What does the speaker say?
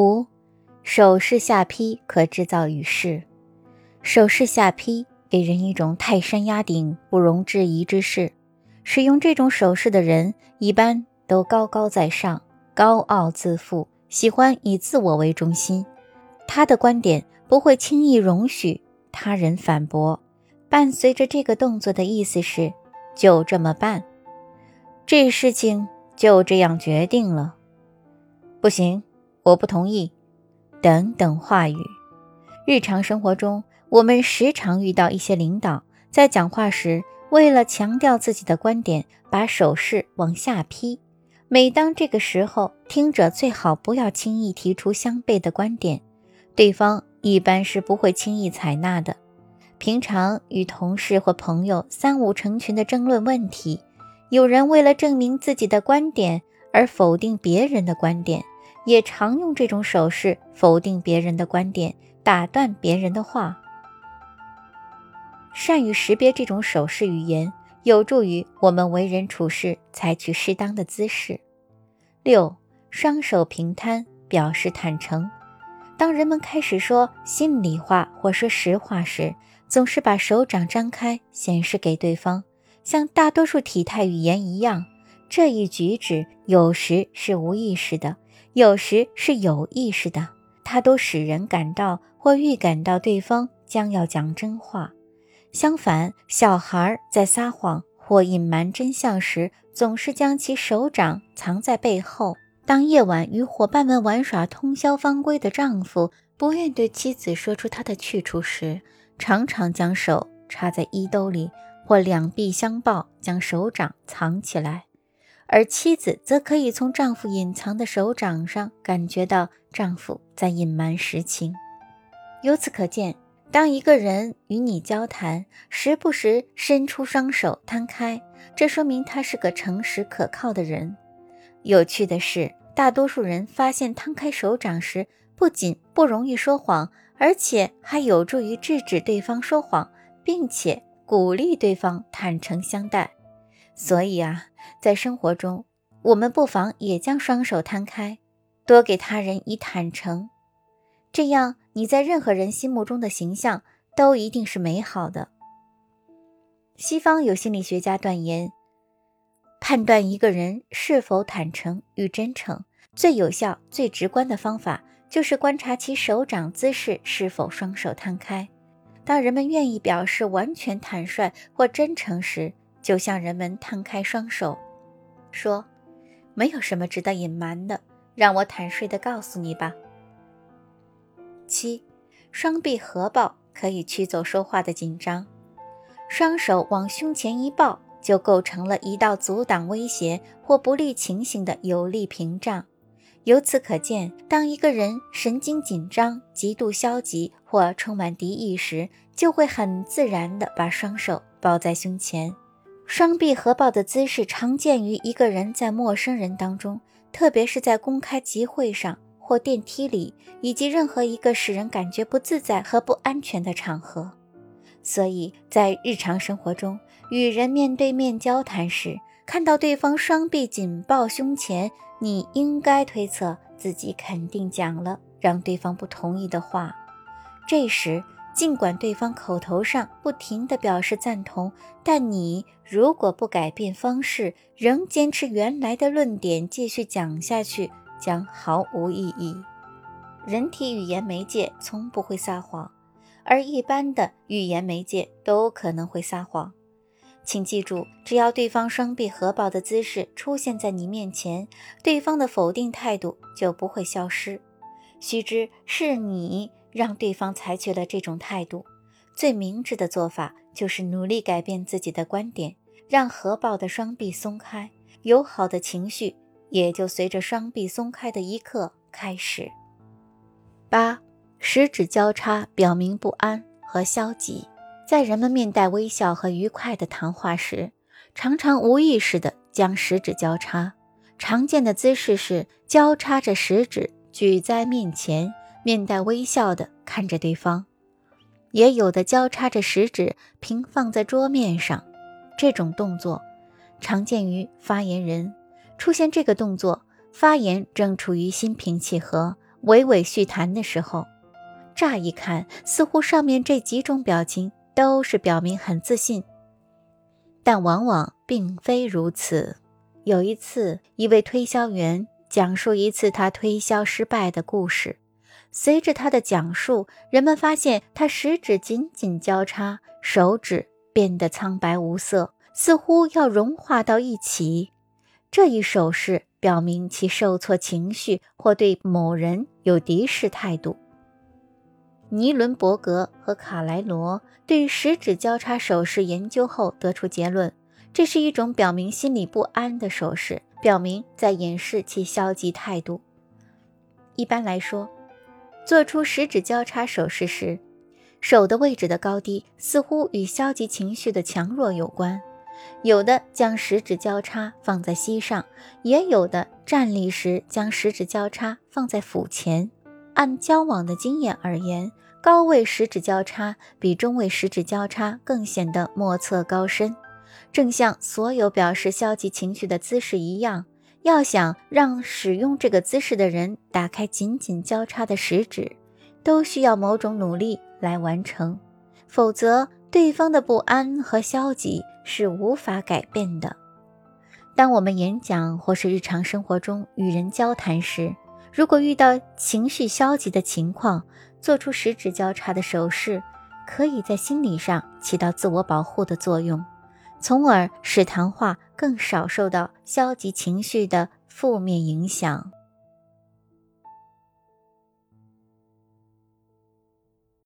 五，手势下劈可制造语势。手势下劈给人一种泰山压顶、不容置疑之势。使用这种手势的人一般都高高在上、高傲自负，喜欢以自我为中心。他的观点不会轻易容许他人反驳。伴随着这个动作的意思是：就这么办，这事情就这样决定了。不行，我不同意。等等话语。日常生活中，我们时常遇到一些领导在讲话时。为了强调自己的观点，把手势往下劈。每当这个时候，听者最好不要轻易提出相悖的观点，对方一般是不会轻易采纳的。平常与同事或朋友三五成群的争论问题，有人为了证明自己的观点而否定别人的观点，也常用这种手势否定别人的观点，打断别人的话。善于识别这种手势语言，有助于我们为人处事采取适当的姿势。六，双手平摊表示坦诚。当人们开始说心里话或说实话时，总是把手掌张开显示给对方，像大多数体态语言一样。这一举止有时是无意识的，有时是有意识的，它都使人感到或预感到对方将要讲真话。相反，小孩在撒谎或隐瞒真相时，总是将其手掌藏在背后。当夜晚与伙伴们玩耍通宵方归的丈夫不愿对妻子说出他的去处时，常常将手插在衣兜里，或两臂相抱，将手掌藏起来。而妻子则可以从丈夫隐藏的手掌上感觉到丈夫在隐瞒实情。由此可见。当一个人与你交谈，时不时伸出双手摊开，这说明他是个诚实可靠的人。有趣的是，大多数人发现摊开手掌时，不仅不容易说谎，而且还有助于制止对方说谎，并且鼓励对方坦诚相待。所以啊，在生活中，我们不妨也将双手摊开，多给他人以坦诚，这样。你在任何人心目中的形象都一定是美好的。西方有心理学家断言，判断一个人是否坦诚与真诚，最有效、最直观的方法就是观察其手掌姿势是否双手摊开。当人们愿意表示完全坦率或真诚时，就向人们摊开双手，说：“没有什么值得隐瞒的，让我坦率地告诉你吧。”七，双臂合抱可以驱走说话的紧张，双手往胸前一抱，就构成了一道阻挡威胁或不利情形的有力屏障。由此可见，当一个人神经紧张、极度消极或充满敌意时，就会很自然地把双手抱在胸前。双臂合抱的姿势常见于一个人在陌生人当中，特别是在公开集会上。或电梯里，以及任何一个使人感觉不自在和不安全的场合。所以在日常生活中，与人面对面交谈时，看到对方双臂紧抱胸前，你应该推测自己肯定讲了让对方不同意的话。这时，尽管对方口头上不停地表示赞同，但你如果不改变方式，仍坚持原来的论点继续讲下去。将毫无意义。人体语言媒介从不会撒谎，而一般的语言媒介都可能会撒谎。请记住，只要对方双臂合抱的姿势出现在你面前，对方的否定态度就不会消失。须知是你让对方采取了这种态度。最明智的做法就是努力改变自己的观点，让合抱的双臂松开，友好的情绪。也就随着双臂松开的一刻开始。八，十指交叉表明不安和消极。在人们面带微笑和愉快的谈话时，常常无意识地将十指交叉。常见的姿势是交叉着食指举在面前，面带微笑地看着对方；也有的交叉着食指平放在桌面上。这种动作常见于发言人。出现这个动作，发言正处于心平气和、娓娓续谈的时候，乍一看似乎上面这几种表情都是表明很自信，但往往并非如此。有一次，一位推销员讲述一次他推销失败的故事。随着他的讲述，人们发现他十指紧紧交叉，手指变得苍白无色，似乎要融化到一起。这一手势表明其受挫情绪或对某人有敌视态度。尼伦伯格和卡莱罗对十指交叉手势研究后得出结论：这是一种表明心理不安的手势，表明在掩饰其消极态度。一般来说。做出十指交叉手势时，手的位置的高低似乎与消极情绪的强弱有关。有的将十指交叉放在膝上，也有的站立时将十指交叉放在腹前。按交往的经验而言，高位十指交叉比中位十指交叉更显得莫测高深。正像所有表示消极情绪的姿势一样。要想让使用这个姿势的人打开紧紧交叉的食指，都需要某种努力来完成，否则对方的不安和消极是无法改变的。当我们演讲或是日常生活中与人交谈时，如果遇到情绪消极的情况，做出十指交叉的手势，可以在心理上起到自我保护的作用。从而使谈话更少受到消极情绪的负面影响。